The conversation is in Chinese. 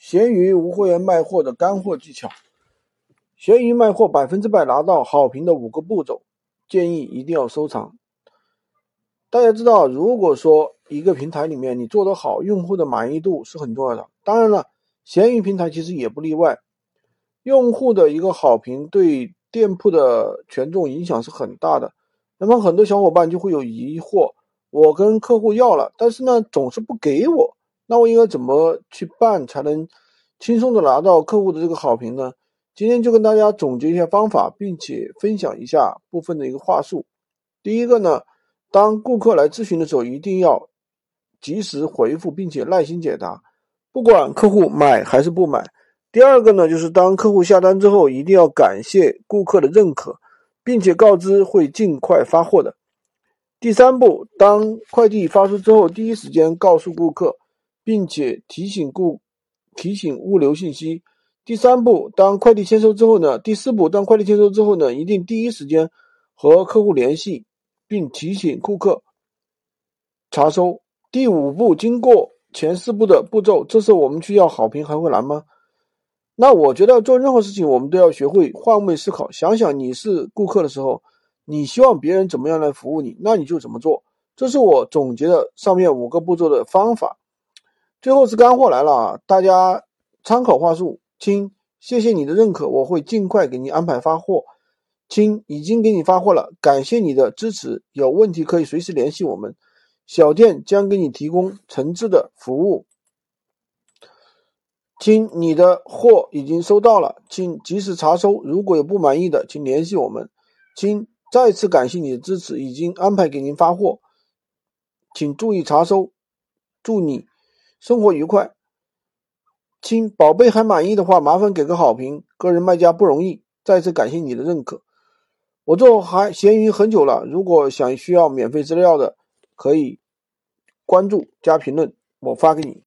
闲鱼无货源卖货的干货技巧，闲鱼卖货百分之百拿到好评的五个步骤，建议一定要收藏。大家知道，如果说一个平台里面你做得好，用户的满意度是很重要的。当然了，闲鱼平台其实也不例外，用户的一个好评对店铺的权重影响是很大的。那么很多小伙伴就会有疑惑：我跟客户要了，但是呢总是不给我。那我应该怎么去办才能轻松的拿到客户的这个好评呢？今天就跟大家总结一下方法，并且分享一下部分的一个话术。第一个呢，当顾客来咨询的时候，一定要及时回复，并且耐心解答，不管客户买还是不买。第二个呢，就是当客户下单之后，一定要感谢顾客的认可，并且告知会尽快发货的。第三步，当快递发出之后，第一时间告诉顾客。并且提醒顾提醒物流信息。第三步，当快递签收之后呢？第四步，当快递签收之后呢，一定第一时间和客户联系，并提醒顾客查收。第五步，经过前四步的步骤，这时候我们去要好评还会难吗？那我觉得做任何事情，我们都要学会换位思考，想想你是顾客的时候，你希望别人怎么样来服务你，那你就怎么做。这是我总结的上面五个步骤的方法。最后是干货来了啊！大家参考话术，亲，谢谢你的认可，我会尽快给你安排发货。亲，已经给你发货了，感谢你的支持，有问题可以随时联系我们，小店将给你提供诚挚的服务。亲，你的货已经收到了，请及时查收，如果有不满意的，请联系我们。亲，再次感谢你的支持，已经安排给您发货，请注意查收。祝你。生活愉快，亲，宝贝还满意的话，麻烦给个好评。个人卖家不容易，再次感谢你的认可。我做还闲鱼很久了，如果想需要免费资料的，可以关注加评论，我发给你。